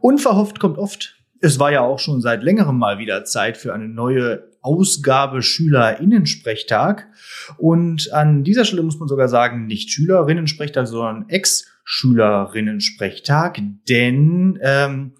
Unverhofft kommt oft. Es war ja auch schon seit längerem mal wieder Zeit für eine neue Ausgabe Schülerinnensprechtag. Und an dieser Stelle muss man sogar sagen, nicht Schülerinnensprechtag, sondern Ex-Schülerinnensprechtag, denn ähm,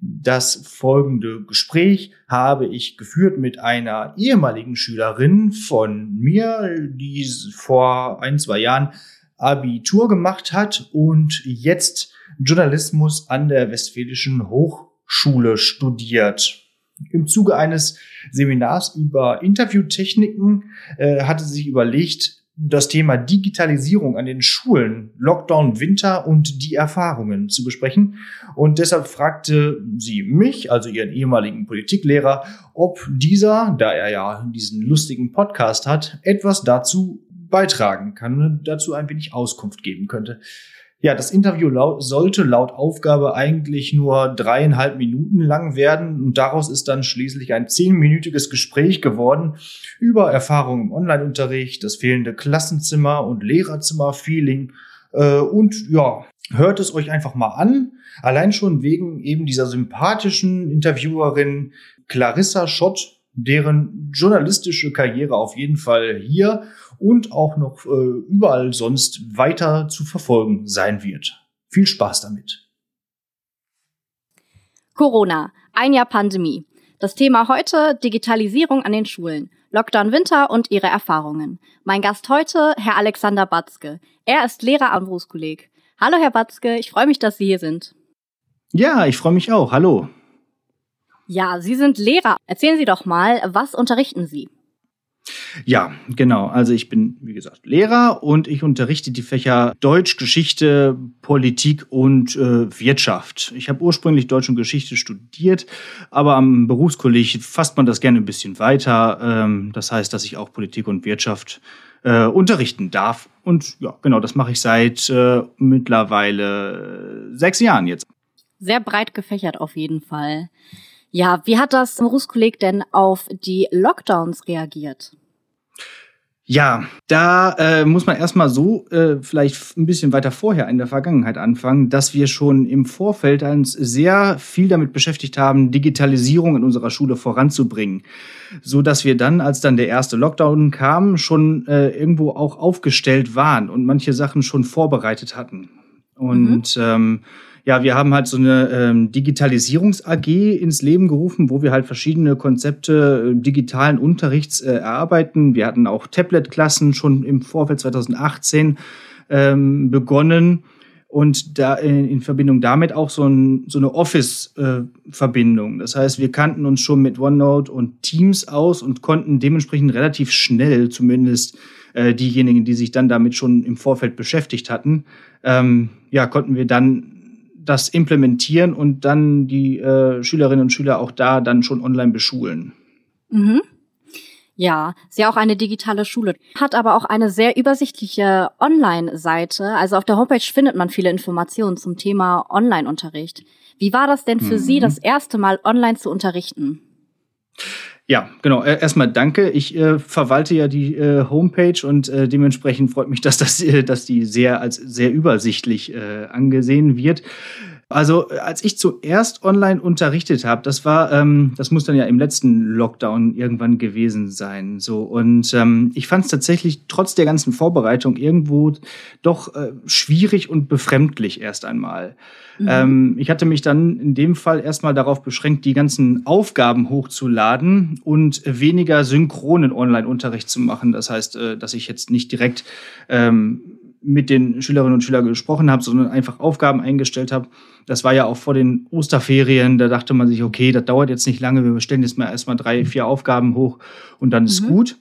das folgende Gespräch habe ich geführt mit einer ehemaligen Schülerin von mir, die vor ein, zwei Jahren Abitur gemacht hat und jetzt Journalismus an der Westfälischen Hochschule studiert. Im Zuge eines Seminars über Interviewtechniken äh, hatte sie sich überlegt, das Thema Digitalisierung an den Schulen, Lockdown Winter und die Erfahrungen zu besprechen. Und deshalb fragte sie mich, also ihren ehemaligen Politiklehrer, ob dieser, da er ja diesen lustigen Podcast hat, etwas dazu beitragen kann und dazu ein wenig Auskunft geben könnte. Ja, das Interview laut, sollte laut Aufgabe eigentlich nur dreieinhalb Minuten lang werden und daraus ist dann schließlich ein zehnminütiges Gespräch geworden über Erfahrungen im Online-Unterricht, das fehlende Klassenzimmer und Lehrerzimmer-Feeling äh, und ja, hört es euch einfach mal an. Allein schon wegen eben dieser sympathischen Interviewerin Clarissa Schott, deren journalistische Karriere auf jeden Fall hier und auch noch äh, überall sonst weiter zu verfolgen sein wird. Viel Spaß damit. Corona, ein Jahr Pandemie. Das Thema heute Digitalisierung an den Schulen, Lockdown Winter und ihre Erfahrungen. Mein Gast heute, Herr Alexander Batzke. Er ist Lehrer am Berufskolleg. Hallo, Herr Batzke, ich freue mich, dass Sie hier sind. Ja, ich freue mich auch. Hallo. Ja, Sie sind Lehrer. Erzählen Sie doch mal, was unterrichten Sie? Ja, genau. Also ich bin, wie gesagt, Lehrer und ich unterrichte die Fächer Deutsch, Geschichte, Politik und äh, Wirtschaft. Ich habe ursprünglich Deutsch und Geschichte studiert, aber am Berufskolleg fasst man das gerne ein bisschen weiter. Ähm, das heißt, dass ich auch Politik und Wirtschaft äh, unterrichten darf. Und ja, genau, das mache ich seit äh, mittlerweile sechs Jahren jetzt. Sehr breit gefächert auf jeden Fall. Ja, wie hat das Berufskolleg denn auf die Lockdowns reagiert? Ja, da äh, muss man erstmal so äh, vielleicht ein bisschen weiter vorher in der Vergangenheit anfangen, dass wir schon im Vorfeld uns sehr viel damit beschäftigt haben, Digitalisierung in unserer Schule voranzubringen, so dass wir dann, als dann der erste Lockdown kam, schon äh, irgendwo auch aufgestellt waren und manche Sachen schon vorbereitet hatten. Und mhm. ähm, ja, wir haben halt so eine ähm, Digitalisierungs-AG ins Leben gerufen, wo wir halt verschiedene Konzepte äh, digitalen Unterrichts äh, erarbeiten. Wir hatten auch Tablet-Klassen schon im Vorfeld 2018 ähm, begonnen und da in, in, Verbindung damit auch so, ein, so eine Office-Verbindung. Äh, das heißt, wir kannten uns schon mit OneNote und Teams aus und konnten dementsprechend relativ schnell, zumindest äh, diejenigen, die sich dann damit schon im Vorfeld beschäftigt hatten, ähm, ja, konnten wir dann das implementieren und dann die äh, Schülerinnen und Schüler auch da dann schon online beschulen. Mhm. Ja, ist ja auch eine digitale Schule, hat aber auch eine sehr übersichtliche Online-Seite. Also auf der Homepage findet man viele Informationen zum Thema Online-Unterricht. Wie war das denn für mhm. Sie, das erste Mal online zu unterrichten? Ja, genau. Erstmal danke. Ich äh, verwalte ja die äh, Homepage und äh, dementsprechend freut mich, dass, das, äh, dass die sehr als sehr übersichtlich äh, angesehen wird. Also als ich zuerst online unterrichtet habe, das war, ähm, das muss dann ja im letzten Lockdown irgendwann gewesen sein. So und ähm, ich fand es tatsächlich trotz der ganzen Vorbereitung irgendwo doch äh, schwierig und befremdlich erst einmal. Mhm. Ähm, ich hatte mich dann in dem Fall erstmal darauf beschränkt, die ganzen Aufgaben hochzuladen und weniger synchronen Online-Unterricht zu machen. Das heißt, äh, dass ich jetzt nicht direkt ähm, mit den Schülerinnen und Schülern gesprochen habe, sondern einfach Aufgaben eingestellt habe. Das war ja auch vor den Osterferien. Da dachte man sich, okay, das dauert jetzt nicht lange. Wir stellen jetzt mal erstmal drei, vier Aufgaben hoch und dann ist mhm. gut.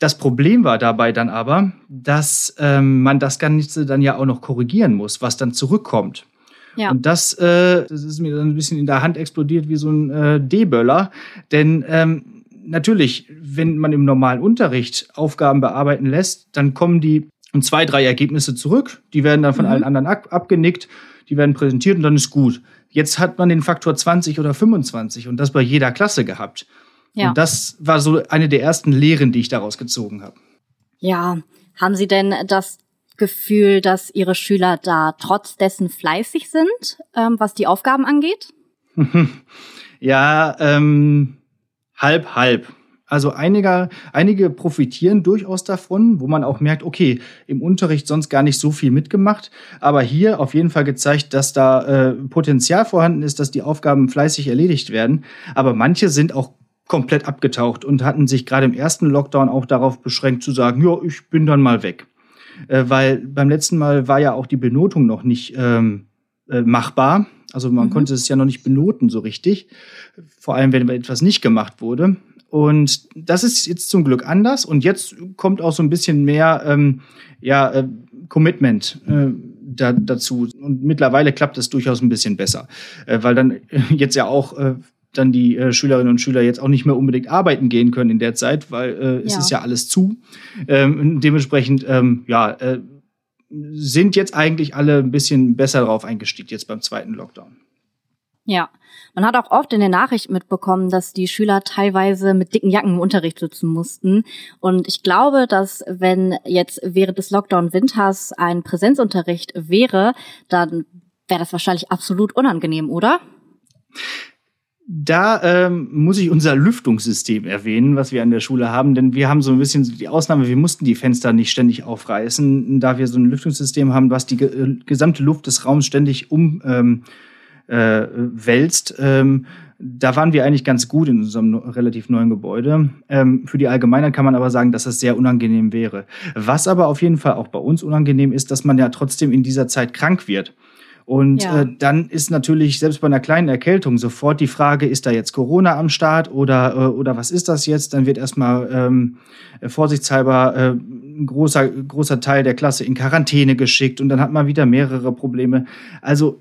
Das Problem war dabei dann aber, dass ähm, man das Ganze dann ja auch noch korrigieren muss, was dann zurückkommt. Ja. Und das, äh, das ist mir dann ein bisschen in der Hand explodiert wie so ein äh, D-Böller. Denn ähm, natürlich, wenn man im normalen Unterricht Aufgaben bearbeiten lässt, dann kommen die und zwei, drei Ergebnisse zurück. Die werden dann von mhm. allen anderen ab abgenickt, die werden präsentiert und dann ist gut. Jetzt hat man den Faktor 20 oder 25 und das bei jeder Klasse gehabt. Ja. Und das war so eine der ersten Lehren, die ich daraus gezogen habe. Ja, haben Sie denn das Gefühl, dass Ihre Schüler da trotz dessen fleißig sind, ähm, was die Aufgaben angeht? ja, ähm, halb, halb. Also einige, einige profitieren durchaus davon, wo man auch merkt, okay, im Unterricht sonst gar nicht so viel mitgemacht, aber hier auf jeden Fall gezeigt, dass da äh, Potenzial vorhanden ist, dass die Aufgaben fleißig erledigt werden. Aber manche sind auch komplett abgetaucht und hatten sich gerade im ersten Lockdown auch darauf beschränkt zu sagen, ja, ich bin dann mal weg. Äh, weil beim letzten Mal war ja auch die Benotung noch nicht ähm, äh, machbar. Also man mhm. konnte es ja noch nicht benoten so richtig. Vor allem, wenn etwas nicht gemacht wurde. Und das ist jetzt zum Glück anders. Und jetzt kommt auch so ein bisschen mehr ähm, ja, äh, Commitment äh, da, dazu. Und mittlerweile klappt es durchaus ein bisschen besser, äh, weil dann jetzt ja auch äh, dann die äh, Schülerinnen und Schüler jetzt auch nicht mehr unbedingt arbeiten gehen können in der Zeit, weil äh, es ja. ist ja alles zu. Ähm, dementsprechend, ähm, ja, äh, sind jetzt eigentlich alle ein bisschen besser drauf eingestiegen jetzt beim zweiten Lockdown. Ja, man hat auch oft in den Nachrichten mitbekommen, dass die Schüler teilweise mit dicken Jacken im Unterricht sitzen mussten. Und ich glaube, dass wenn jetzt während des Lockdown-Winters ein Präsenzunterricht wäre, dann wäre das wahrscheinlich absolut unangenehm, oder? Da ähm, muss ich unser Lüftungssystem erwähnen, was wir an der Schule haben, denn wir haben so ein bisschen die Ausnahme, wir mussten die Fenster nicht ständig aufreißen, da wir so ein Lüftungssystem haben, was die ge gesamte Luft des Raums ständig um ähm, äh, wälzt. Ähm, da waren wir eigentlich ganz gut in unserem relativ neuen Gebäude. Ähm, für die Allgemeinheit kann man aber sagen, dass das sehr unangenehm wäre. Was aber auf jeden Fall auch bei uns unangenehm ist, dass man ja trotzdem in dieser Zeit krank wird. Und ja. äh, dann ist natürlich selbst bei einer kleinen Erkältung sofort die Frage, ist da jetzt Corona am Start oder, äh, oder was ist das jetzt? Dann wird erstmal ähm, vorsichtshalber äh, ein großer, großer Teil der Klasse in Quarantäne geschickt und dann hat man wieder mehrere Probleme. Also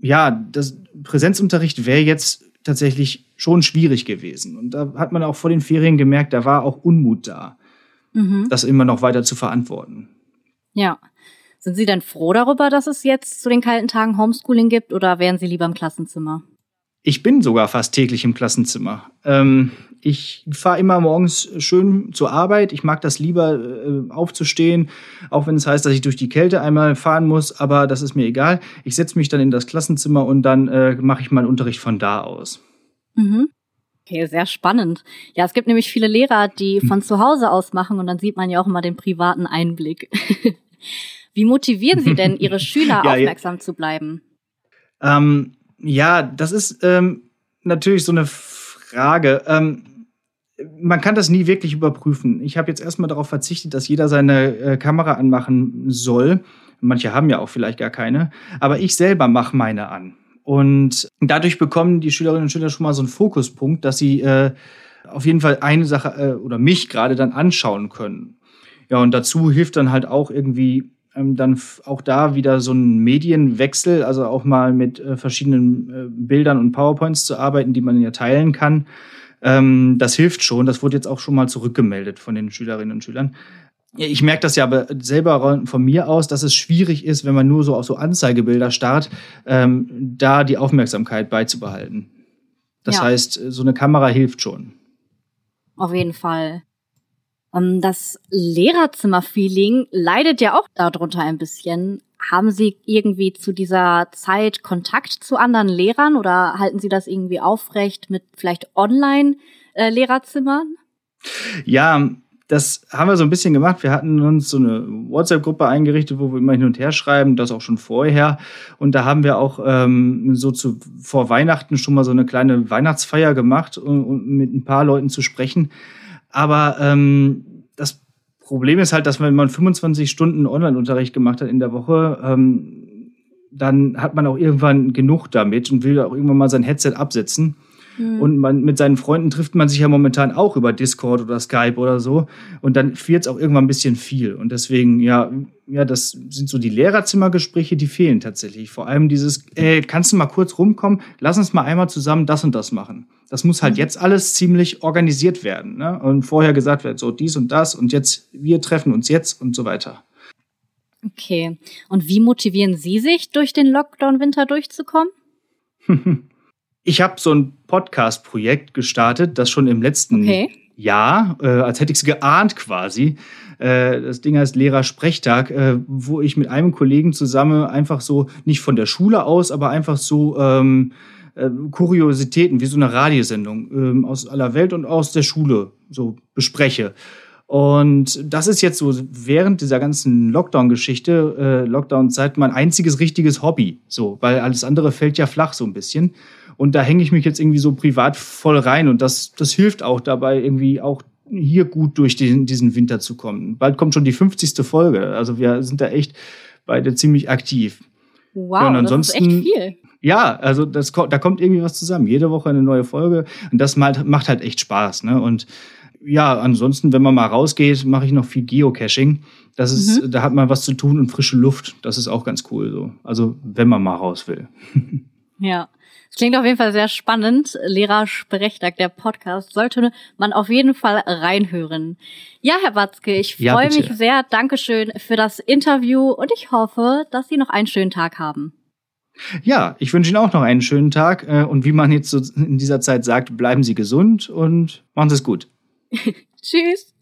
ja, das Präsenzunterricht wäre jetzt tatsächlich schon schwierig gewesen. Und da hat man auch vor den Ferien gemerkt, da war auch Unmut da, mhm. das immer noch weiter zu verantworten. Ja. Sind Sie denn froh darüber, dass es jetzt zu den kalten Tagen Homeschooling gibt oder wären Sie lieber im Klassenzimmer? Ich bin sogar fast täglich im Klassenzimmer. Ähm, ich fahre immer morgens schön zur Arbeit. Ich mag das lieber äh, aufzustehen, auch wenn es heißt, dass ich durch die Kälte einmal fahren muss, aber das ist mir egal. Ich setze mich dann in das Klassenzimmer und dann äh, mache ich meinen Unterricht von da aus. Mhm. Okay, sehr spannend. Ja, es gibt nämlich viele Lehrer, die hm. von zu Hause aus machen und dann sieht man ja auch immer den privaten Einblick. Wie motivieren Sie denn Ihre Schüler ja, aufmerksam ja. zu bleiben? Ähm, ja, das ist ähm, natürlich so eine Frage. Ähm, man kann das nie wirklich überprüfen. Ich habe jetzt erstmal darauf verzichtet, dass jeder seine äh, Kamera anmachen soll. Manche haben ja auch vielleicht gar keine. Aber ich selber mache meine an. Und dadurch bekommen die Schülerinnen und Schüler schon mal so einen Fokuspunkt, dass sie äh, auf jeden Fall eine Sache äh, oder mich gerade dann anschauen können. Ja, und dazu hilft dann halt auch irgendwie ähm, dann auch da wieder so ein Medienwechsel, also auch mal mit äh, verschiedenen äh, Bildern und PowerPoints zu arbeiten, die man ja teilen kann. Ähm, das hilft schon. Das wurde jetzt auch schon mal zurückgemeldet von den Schülerinnen und Schülern. Ich merke das ja aber selber von mir aus, dass es schwierig ist, wenn man nur so auf so Anzeigebilder starrt, ähm, da die Aufmerksamkeit beizubehalten. Das ja. heißt, so eine Kamera hilft schon. Auf jeden Fall. Ähm, das Lehrerzimmer-Feeling leidet ja auch darunter ein bisschen. Haben Sie irgendwie zu dieser Zeit Kontakt zu anderen Lehrern oder halten Sie das irgendwie aufrecht mit vielleicht Online-Lehrerzimmern? Ja, das haben wir so ein bisschen gemacht. Wir hatten uns so eine WhatsApp-Gruppe eingerichtet, wo wir immer hin und her schreiben, das auch schon vorher. Und da haben wir auch ähm, so zu, vor Weihnachten schon mal so eine kleine Weihnachtsfeier gemacht, um, um mit ein paar Leuten zu sprechen. Aber ähm, das Problem ist halt, dass wenn man 25 Stunden Online-Unterricht gemacht hat in der Woche, ähm, dann hat man auch irgendwann genug damit und will auch irgendwann mal sein Headset absetzen. Mhm. Und man, mit seinen Freunden trifft man sich ja momentan auch über Discord oder Skype oder so. Und dann wird es auch irgendwann ein bisschen viel. Und deswegen, ja, ja, das sind so die Lehrerzimmergespräche, die fehlen tatsächlich. Vor allem dieses, ey, kannst du mal kurz rumkommen? Lass uns mal einmal zusammen das und das machen. Das muss halt mhm. jetzt alles ziemlich organisiert werden. Ne? Und vorher gesagt wird, so dies und das und jetzt, wir treffen uns jetzt und so weiter. Okay. Und wie motivieren Sie sich, durch den Lockdown-Winter durchzukommen? ich habe so ein Podcast-Projekt gestartet, das schon im letzten okay. ja, äh, als hätte ich es geahnt quasi. Äh, das Ding heißt Lehrersprechtag, äh, wo ich mit einem Kollegen zusammen einfach so, nicht von der Schule aus, aber einfach so ähm, äh, Kuriositäten, wie so eine Radiosendung ähm, aus aller Welt und aus der Schule so bespreche. Und das ist jetzt so während dieser ganzen Lockdown-Geschichte, äh, Lockdown-Zeit, mein einziges richtiges Hobby. So, weil alles andere fällt ja flach so ein bisschen. Und da hänge ich mich jetzt irgendwie so privat voll rein. Und das, das hilft auch dabei, irgendwie auch hier gut durch den, diesen Winter zu kommen. Bald kommt schon die 50. Folge. Also wir sind da echt beide ziemlich aktiv. Wow, ja, und ansonsten, das ist echt viel. Ja, also das, da kommt irgendwie was zusammen. Jede Woche eine neue Folge. Und das macht halt echt Spaß. Ne? Und ja, ansonsten, wenn man mal rausgeht, mache ich noch viel Geocaching. Das ist, mhm. da hat man was zu tun und frische Luft. Das ist auch ganz cool so. Also, wenn man mal raus will. ja. Das klingt auf jeden Fall sehr spannend. Lehrer-Sprechtag, der Podcast, sollte man auf jeden Fall reinhören. Ja, Herr Watzke, ich freue ja, mich sehr. Dankeschön für das Interview und ich hoffe, dass Sie noch einen schönen Tag haben. Ja, ich wünsche Ihnen auch noch einen schönen Tag. Äh, und wie man jetzt so in dieser Zeit sagt, bleiben Sie gesund und machen Sie es gut. Tschüss.